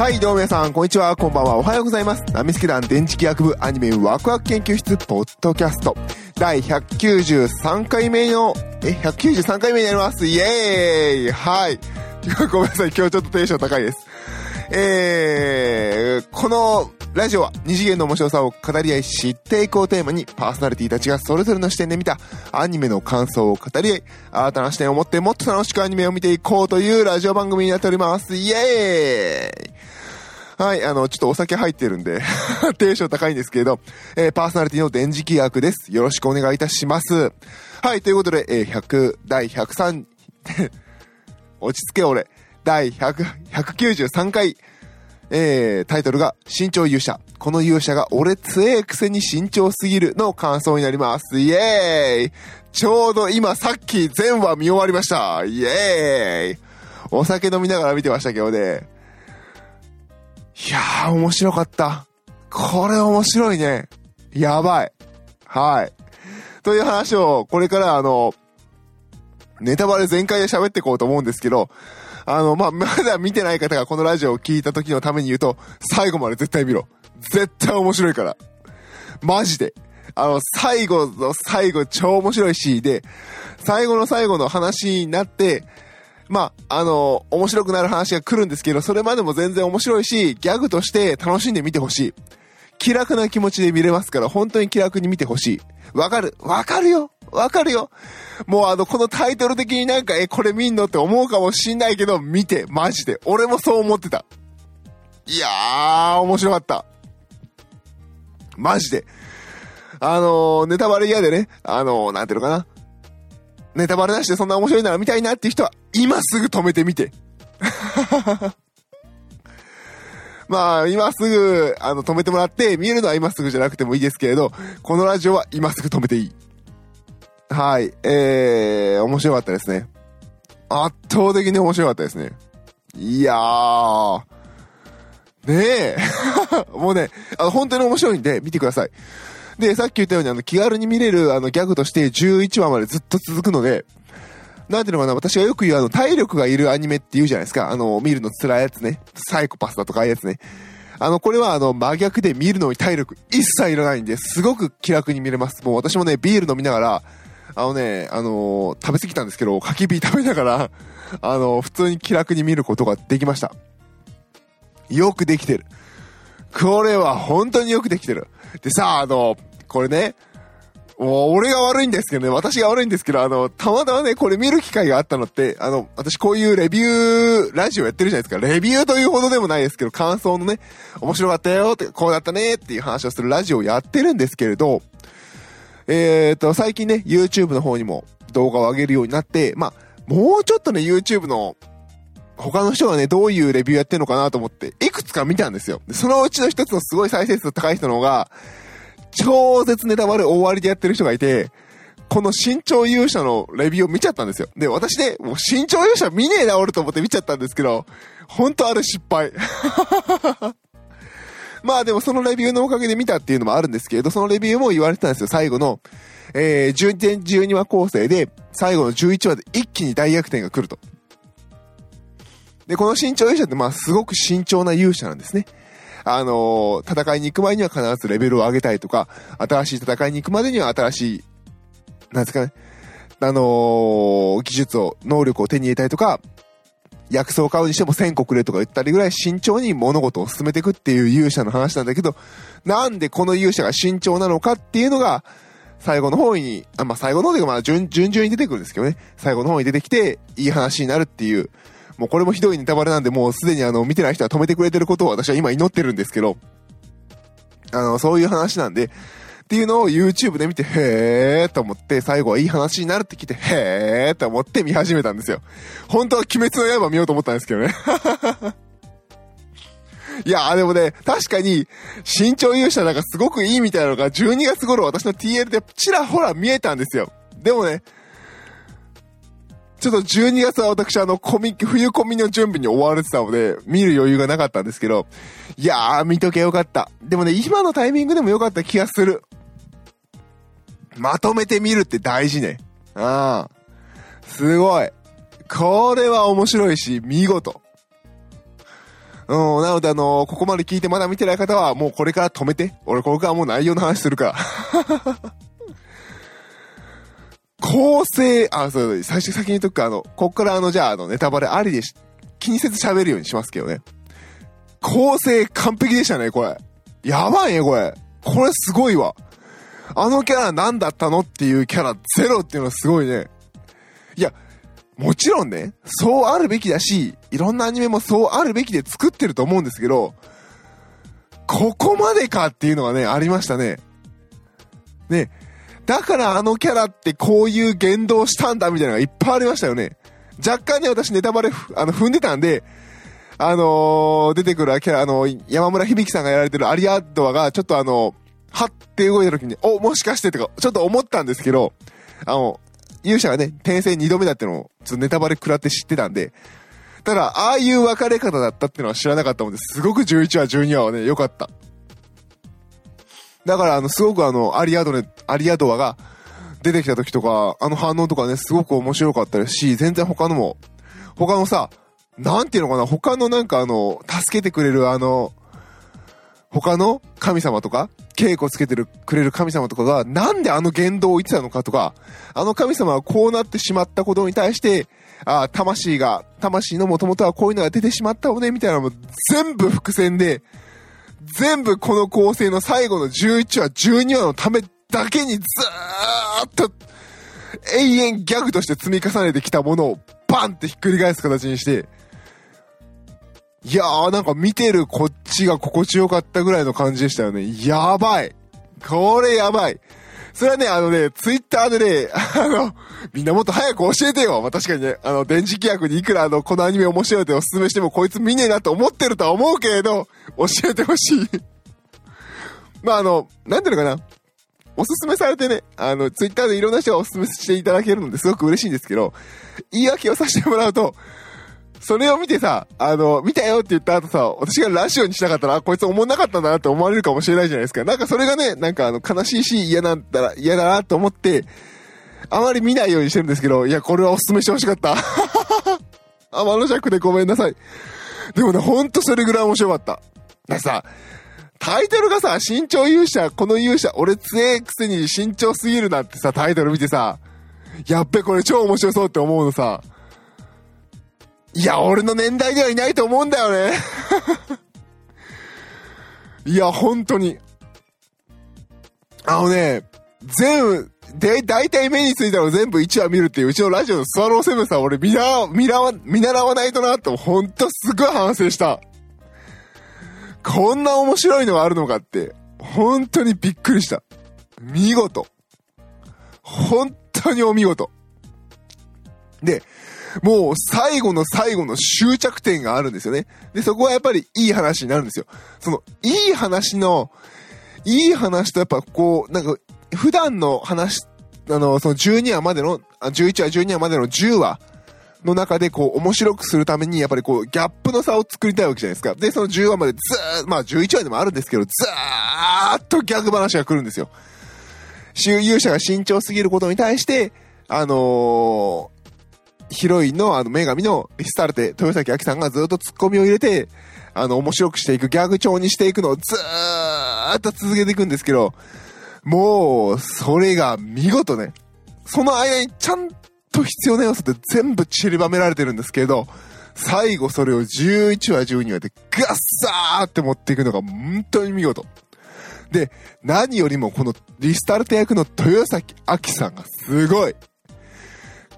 はい、どうも皆さん、こんにちは、こんばんは、おはようございます。ナミスケ団電磁気学部アニメワクワク研究室ポッドキャスト。第193回目の、え、193回目になります。イエーイはい。ごめんなさい、今日ちょっとテンション高いです。えー、このラジオは二次元の面白さを語り合い知っていこうテーマにパーソナリティたちがそれぞれの視点で見たアニメの感想を語り合い、新たな視点を持ってもっと楽しくアニメを見ていこうというラジオ番組になっております。イエーイはい、あの、ちょっとお酒入ってるんで テンション高いんですけれど、えー、パーソナリティの電磁気学です。よろしくお願いいたします。はい、ということで、えー、100、第103、落ち着け俺、第100、193回、えー、タイトルが、身長勇者。この勇者が俺強えくせに身長すぎるの感想になります。イエーイちょうど今さっき全話見終わりました。イエーイお酒飲みながら見てましたけどね。いやー、面白かった。これ面白いね。やばい。はい。という話を、これからあの、ネタバレ全開で喋っていこうと思うんですけど、あの、まあ、まだ見てない方がこのラジオを聞いた時のために言うと、最後まで絶対見ろ。絶対面白いから。マジで。あの、最後の最後超面白いし、で、最後の最後の話になって、まあ、あの、面白くなる話が来るんですけど、それまでも全然面白いし、ギャグとして楽しんで見てほしい。気楽な気持ちで見れますから、本当に気楽に見てほしい。わかるわかるよわかるよもうあの、このタイトル的になんか、え、これ見んのって思うかもしんないけど、見て、マジで。俺もそう思ってた。いやー、面白かった。マジで。あのー、ネタバレ嫌でね、あのー、なんていうのかな。ネタバレなしでそんな面白いなら見たいなっていう人は、今すぐ止めてみて。まあ、今すぐ、あの、止めてもらって、見えるのは今すぐじゃなくてもいいですけれど、このラジオは今すぐ止めていい。はい、えー、面白かったですね。圧倒的に面白かったですね。いやー。ねえ。もうね、あの、本当に面白いんで、見てください。で、さっき言ったように、あの、気軽に見れる、あの、ギャグとして11話までずっと続くので、なんていうのかな、私がよく言う、あの、体力がいるアニメって言うじゃないですか。あの、見るの辛いやつね。サイコパスだとかああいうやつね。あの、これはあの、真逆で見るのに体力一切いらないんで、すごく気楽に見れます。もう私もね、ビール飲みながら、あのね、あのー食べ過ぎたんですけど、焚き火食べながら、あのー普通に気楽に見ることができました。よくできてる。これは本当によくできてる。でさ、あのこれね、もう俺が悪いんですけどね、私が悪いんですけど、あの、たまたまね、これ見る機会があったのって、あの、私こういうレビュー、ラジオやってるじゃないですか。レビューというほどでもないですけど、感想のね、面白かったよって、こうだったねっていう話をするラジオをやってるんですけれど、えーと、最近ね、YouTube の方にも動画を上げるようになって、まあ、もうちょっとね、YouTube の他の人がね、どういうレビューやってるのかなと思って、いくつか見たんですよ。そのうちの一つのすごい再生数高い人の方が、超絶ネタバレ大割りでやってる人がいて、この身長勇者のレビューを見ちゃったんですよ。で、私ね、もう身長勇者見ねえな、俺と思って見ちゃったんですけど、本当あれ失敗。まあでもそのレビューのおかげで見たっていうのもあるんですけれど、そのレビューも言われてたんですよ、最後の。えー、10 12話構成で、最後の11話で一気に大逆転が来ると。で、この身長勇者ってまあすごく慎重な勇者なんですね。あのー戦いに行く前には必ずレベルを上げたいとか、新しい戦いに行くまでには新しい、なんですかね、あのー技術を、能力を手に入れたいとか、薬草を買うにしても1000個くれとか言ったりぐらい慎重に物事を進めていくっていう勇者の話なんだけど、なんでこの勇者が慎重なのかっていうのが、最後の方に、あ、まあ、最後の方でまあ、順、順々に出てくるんですけどね。最後の方に出てきて、いい話になるっていう、もうこれもひどいネタバレなんで、もうすでにあの、見てない人は止めてくれてることを私は今祈ってるんですけど、あの、そういう話なんで、っていうのを YouTube で見て、へーと思って、最後はいい話になるって聞いて、へーと思って見始めたんですよ。本当は鬼滅の刃見ようと思ったんですけどね。いやーでもね、確かに、身長勇者なんかすごくいいみたいなのが12月頃私の TL でちらほら見えたんですよ。でもね、ちょっと12月は私あのコミック、冬コミの準備に追われてたので、見る余裕がなかったんですけど、いやー見とけよかった。でもね、今のタイミングでもよかった気がする。まとめて見るって大事ね。ああ。すごい。これは面白いし、見事。うん、なのであのここまで聞いてまだ見てない方は、もうこれから止めて。俺これからもう内容の話するから。構成、あ、そう、最初先に言っとくか、あの、こっからあの、じゃあ、あの、ネタバレありでし、気にせず喋るようにしますけどね。構成完璧でしたね、これ。やばいね、これ。これすごいわ。あのキャラ何だったのっていうキャラゼロっていうのはすごいね。いや、もちろんね、そうあるべきだし、いろんなアニメもそうあるべきで作ってると思うんですけど、ここまでかっていうのがね、ありましたね。ね、だからあのキャラってこういう言動したんだみたいなのがいっぱいありましたよね。若干ね、私ネタバレあの踏んでたんで、あのー、出てくるキャラ、あのー、山村響さんがやられてるアリアドアが、ちょっとあのー、はって動いた時に、お、もしかしてとか、ちょっと思ったんですけど、あの、勇者がね、転生2度目だってのを、ちょっとネタバレ食らって知ってたんで、ただ、ああいう別れ方だったってのは知らなかったのです、すごく11話、12話はね、良かった。だから、あの、すごくあの、アリアドネ、アリアドアが出てきた時とか、あの反応とかね、すごく面白かったですし、全然他のも、他のさ、なんていうのかな、他のなんかあの、助けてくれるあの、他の神様とか、稽古つけてるくれる神様とかが、なんであの言動を言ってたのかとか、あの神様はこうなってしまったことに対して、ああ、魂が、魂の元々はこういうのが出てしまったのね、みたいなのも全部伏線で、全部この構成の最後の11話、12話のためだけにずーっと永遠ギャグとして積み重ねてきたものをバンってひっくり返す形にして、いやーなんか見てるこっちが心地よかったぐらいの感じでしたよね。やばい。これやばい。それはね、あのね、ツイッターでね、あの、みんなもっと早く教えてよ。まあ、確かにね、あの、電磁気役にいくらあの、このアニメ面白いっておすすめしてもこいつ見ねえなと思ってるとは思うけれど、教えてほしい。まあ、あの、なんていうのかな。おすすめされてね、あの、ツイッターでいろんな人がおすすめしていただけるのですごく嬉しいんですけど、言い訳をさせてもらうと、それを見てさ、あの、見たよって言った後さ、私がラジオにしなかったら、あ、こいつ思んなかったんだなって思われるかもしれないじゃないですか。なんかそれがね、なんかあの、悲しいし嫌なんだら、嫌だなと思って、あまり見ないようにしてるんですけど、いや、これはお勧めしてほしかった。天の弱でごめんなさい。でもね、ほんとそれぐらい面白かった。だかさ、タイトルがさ、身長勇者、この勇者、俺強えくせに身長すぎるなってさ、タイトル見てさ、やっべ、これ超面白そうって思うのさ、いや、俺の年代ではいないと思うんだよね。いや、本当に。あのね、全部、で、大体目についたの全部1話見るっていう、うちのラジオのスワローセブンさん、俺見習、見習わ、見習わないとなって、ほんとすごい反省した。こんな面白いのがあるのかって、本当にびっくりした。見事。本当にお見事。で、もう最後の最後の終着点があるんですよね。で、そこはやっぱりいい話になるんですよ。その、いい話の、いい話とやっぱこう、なんか、普段の話、あの、その12話までの、あ11話、12話までの10話の中でこう、面白くするために、やっぱりこう、ギャップの差を作りたいわけじゃないですか。で、その10話までずーっとまあ11話でもあるんですけど、ずーっとギャグ話が来るんですよ。勇者が慎重すぎることに対して、あのヒロインのあの女神のリスタルテ、豊崎亜紀さんがずっとツッコミを入れて、あの、面白くしていく、ギャグ調にしていくのをずーっと続けていくんですけど、もう、それが見事ね。その間にちゃんと必要な要素って全部散りばめられてるんですけど、最後それを11話、12話でガッサーって持っていくのが本当に見事。で、何よりもこのリスタルテ役の豊崎亜紀さんがすごい。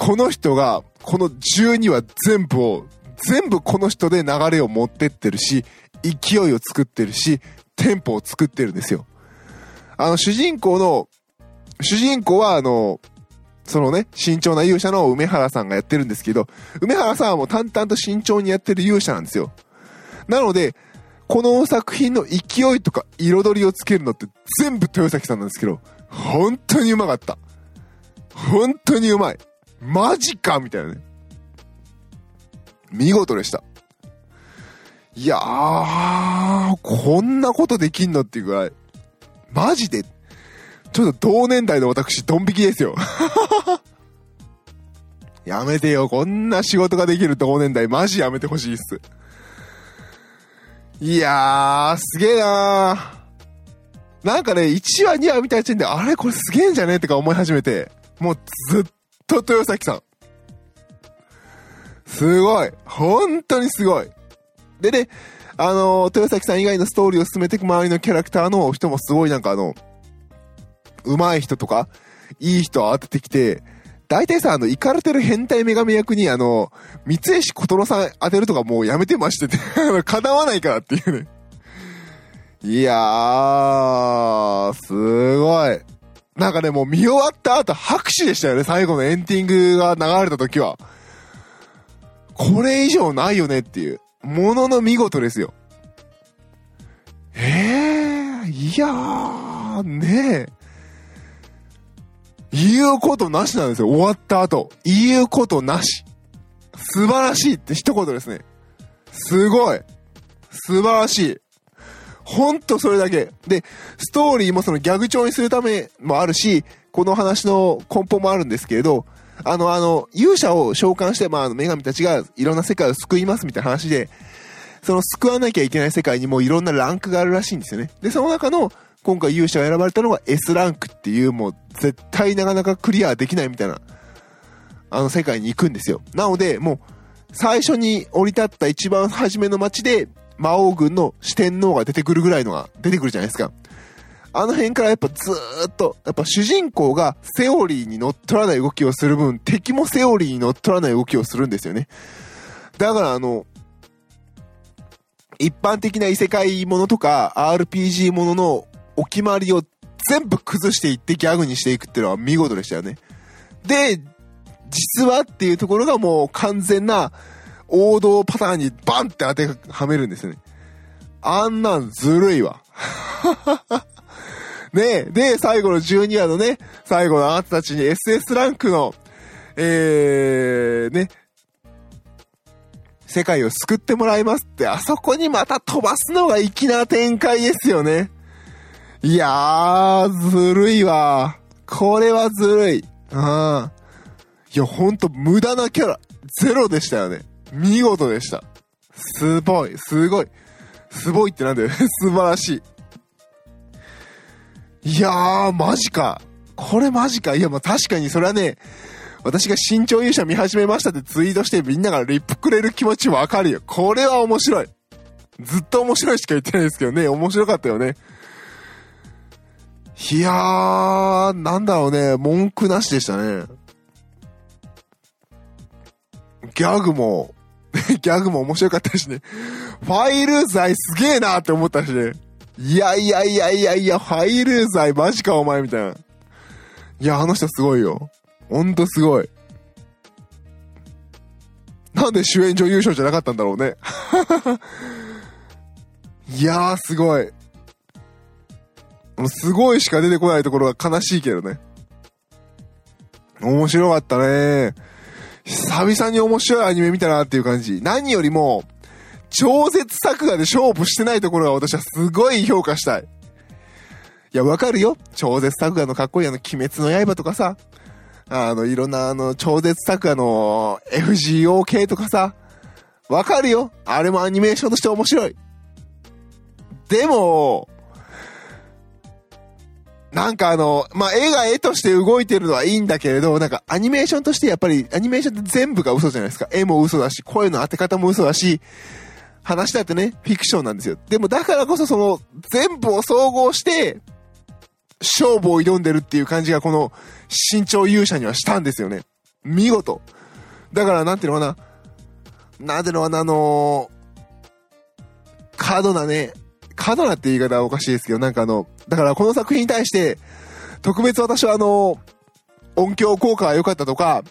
この人が、この12話全部を、全部この人で流れを持ってってるし、勢いを作ってるし、テンポを作ってるんですよ。あの、主人公の、主人公はあの、そのね、慎重な勇者の梅原さんがやってるんですけど、梅原さんはもう淡々と慎重にやってる勇者なんですよ。なので、この作品の勢いとか彩りをつけるのって全部豊崎さんなんですけど、本当にうまかった。本当にうまい。マジかみたいなね。見事でした。いやー、こんなことできんのっていうぐらい。マジでちょっと同年代の私、ドン引きですよ。やめてよ、こんな仕事ができる同年代、マジやめてほしいっす。いやー、すげえなー。なんかね、1話2話見た時点で、あれ？これすげえんじゃね？ってか思い始めて、もうずっと豊崎さん。すごい。本当にすごい。でね、あの、豊崎さん以外のストーリーを進めていく周りのキャラクターの人もすごいなんかあの、上手い人とか、いい人を当ててきて、大体さ、あの、イカれてる変態女神役に、あの、三石琴乃さん当てるとかもうやめてまして て、叶わないからっていうね。いやー、すごい。なんかね、もう見終わった後拍手でしたよね、最後のエンディングが流れた時は。これ以上ないよねっていう。ものの見事ですよ。ええー、いやー、ねえ。言うことなしなんですよ、終わった後。言うことなし。素晴らしいって一言ですね。すごい。素晴らしい。ほんとそれだけ。で、ストーリーもそのギャグ調にするためもあるし、この話の根本もあるんですけれど、あの、あの、勇者を召喚して、まあ、女神たちがいろんな世界を救いますみたいな話で、その救わなきゃいけない世界にもいろんなランクがあるらしいんですよね。で、その中の、今回勇者が選ばれたのが S ランクっていうもう絶対なかなかクリアできないみたいな、あの世界に行くんですよ。なので、もう最初に降り立った一番初めの街で魔王軍の四天王が出てくるぐらいのが出てくるじゃないですか。あの辺からやっぱずーっと、やっぱ主人公がセオリーに乗っ取らない動きをする分、敵もセオリーに乗っ取らない動きをするんですよね。だからあの、一般的な異世界ものとか RPG もののお決まりを全部崩していってギャグにしていくっていうのは見事でしたよね。で、実はっていうところがもう完全な王道パターンにバンって当てはめるんですね。あんなんずるいわ。ねえで、最後の12話のね、最後のあなたたちに SS ランクの、えー、ね、世界を救ってもらいますって、あそこにまた飛ばすのが粋な展開ですよね。いやー、ずるいわ。これはずるい。うん。いや、ほんと無駄なキャラ、ゼロでしたよね。見事でした。すごい、すごい。すごいってなんだよ。素晴らしい。いやー、マジか。これマジか。いや、まあ確かにそれはね、私が新潮勇者見始めましたってツイートしてみんながリップくれる気持ちわかるよ。これは面白い。ずっと面白いしか言ってないですけどね、面白かったよね。いやー、なんだろうね、文句なしでしたね。ギャグも、ギャグも面白かったしね。ファイル罪すげえなって思ったしね。いやいやいやいやいや、ファイル罪マジかお前みたいな。いや、あの人すごいよ。ほんとすごい。なんで主演女優賞じゃなかったんだろうね。いやー、すごい。すごいしか出てこないところが悲しいけどね。面白かったね。久々に面白いアニメ見たなっていう感じ。何よりも、超絶作画で勝負してないところが私はすごい評価したい。いや、わかるよ。超絶作画のかっこいいあの、鬼滅の刃とかさ、あの、いろんなあの、超絶作画の FGO 系とかさ、わかるよ。あれもアニメーションとして面白い。でも、なんかあの、まあ、絵が絵として動いてるのはいいんだけれど、なんかアニメーションとしてやっぱり、アニメーションって全部が嘘じゃないですか。絵も嘘だし、声の当て方も嘘だし、話だってね、フィクションなんですよ。でもだからこそその、全部を総合して、勝負を挑んでるっていう感じがこの、身長勇者にはしたんですよね。見事。だからなんていうのかな。なんていうのかな、あのー、過度なね、過度なって言い方はおかしいですけど、なんかあの、だからこの作品に対して、特別私はあの、音響効果が良かったとか、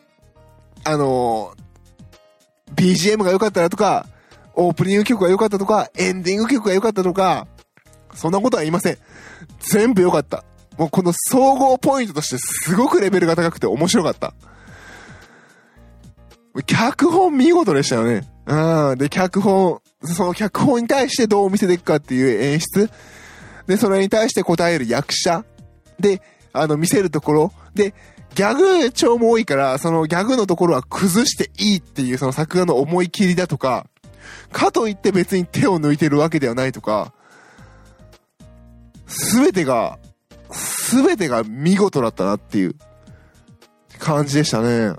あの、BGM が良かったらとか、オープニング曲が良かったとか、エンディング曲が良かったとか、そんなことは言いません。全部良かった。もうこの総合ポイントとしてすごくレベルが高くて面白かった。脚本見事でしたよね。うん。で、脚本、その脚本に対してどう見せていくかっていう演出。で、それに対して答える役者。で、あの、見せるところ。で、ギャグ調も多いから、そのギャグのところは崩していいっていうその作画の思い切りだとか、かといって別に手を抜いてるわけではないとか、すべてが、すべてが見事だったなっていう感じでしたね。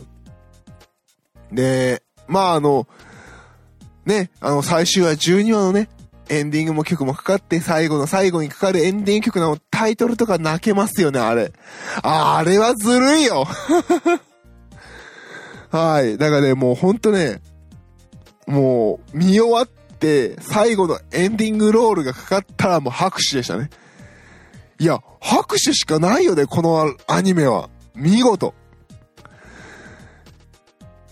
で、まああの、ね、あの最終話12話のね、エンディングも曲もかかって、最後の最後にかかるエンディング曲のタイトルとか泣けますよね、あれ。あれはずるいよ はい。だからね、もうほんとね、もう、見終わって、最後のエンディングロールがかかったらもう拍手でしたね。いや、拍手しかないよね、このアニメは。見事。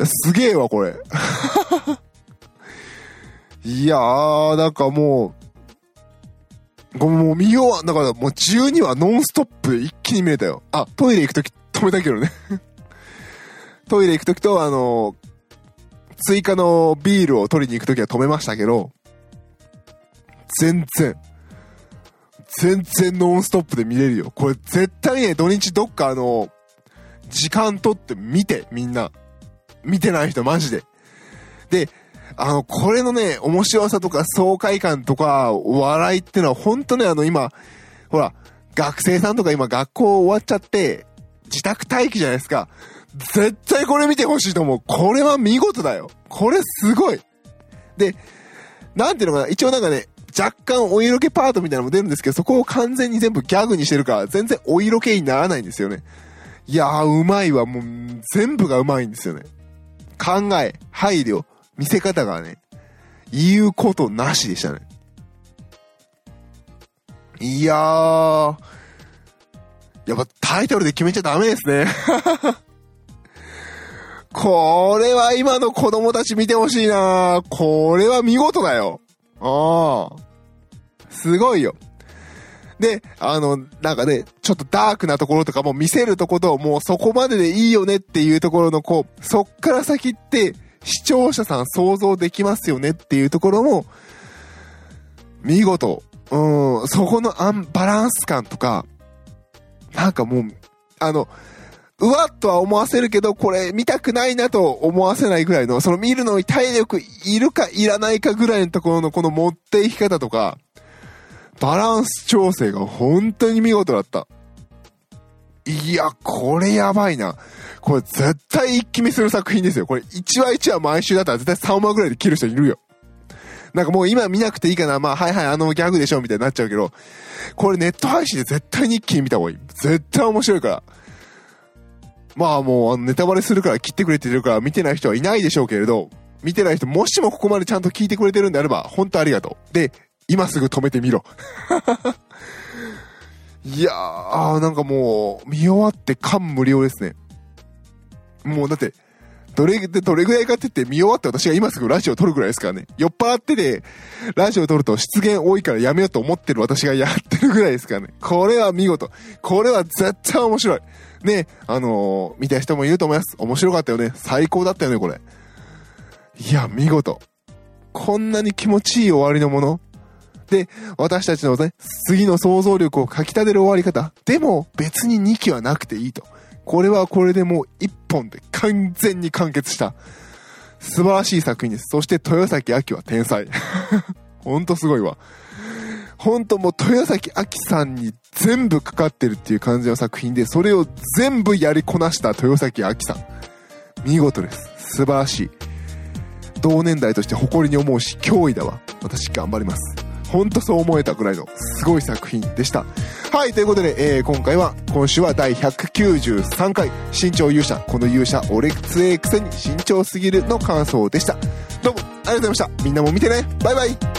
すげえわ、これ。いやー、なんかもう、もう見よう、だからもう12話ノンストップで一気に見れたよ。あ、トイレ行くとき止めたけどね トイレ行くときと、あの追加のビールを取りに行くときは止めましたけど、全然、全然ノンストップで見れるよ。これ絶対ね、土日どっかあの、時間取って見て、みんな。見てない人マジで。で、あの、これのね、面白さとか爽快感とか、笑いってのは本当ね、あの今、ほら、学生さんとか今学校終わっちゃって、自宅待機じゃないですか。絶対これ見てほしいと思う。これは見事だよ。これすごい。で、なんていうのかな、一応なんかね、若干お色気パートみたいなのも出るんですけど、そこを完全に全部ギャグにしてるから、全然お色気にならないんですよね。いやー、うまいわ。もう、全部がうまいんですよね。考え、配慮、見せ方がね、言うことなしでしたね。いやー、やっぱタイトルで決めちゃダメですね。これは今の子供たち見てほしいなこれは見事だよ。ああ。すごいよ。で、あの、なんかね、ちょっとダークなところとかも見せるとこと、もうそこまででいいよねっていうところの、こう、そっから先って、視聴者さん想像できますよねっていうところも、見事。うん、そこのアン、バランス感とか、なんかもう、あの、うわっとは思わせるけど、これ見たくないなと思わせないぐらいの、その見るのに体力いるかいらないかぐらいのところのこの持っていき方とか、バランス調整が本当に見事だった。いや、これやばいな。これ絶対一気見する作品ですよ。これ1話1話毎週だったら絶対3話ぐらいで切る人いるよ。なんかもう今見なくていいかな。まあはいはいあのギャグでしょみたいになっちゃうけど、これネット配信で絶対に一気に見た方がいい。絶対面白いから。まあもうネタバレするから切ってくれてるから見てない人はいないでしょうけれど、見てない人もしもここまでちゃんと聞いてくれてるんであれば、本当ありがとう。で、今すぐ止めてみろ。いやー、なんかもう、見終わって感無量ですね。もうだって、どれ、どれぐらいかって言って見終わって私が今すぐラジオ撮るぐらいですからね。酔っ払ってて、ラジオ撮ると出現多いからやめようと思ってる私がやってるぐらいですからね。これは見事。これは絶対面白い。ね、あのー、見た人もいると思います。面白かったよね。最高だったよね、これ。いや、見事。こんなに気持ちいい終わりのもので、私たちのね、次の想像力をかき立てる終わり方。でも、別に2期はなくていいと。これはこれでもう1本で完全に完結した。素晴らしい作品です。そして豊崎明は天才。ほんとすごいわ。ほんともう豊崎明さんに全部かかってるっていう感じの作品で、それを全部やりこなした豊崎明さん。見事です。素晴らしい。同年代として誇りに思うし、脅威だわ。私頑張ります。ほんとそう思えたくらいのすごい作品でした。はい、ということで、えー、今回は、今週は第193回、身長勇者、この勇者、俺強えくせに身長すぎるの感想でした。どうも、ありがとうございました。みんなも見てね。バイバイ。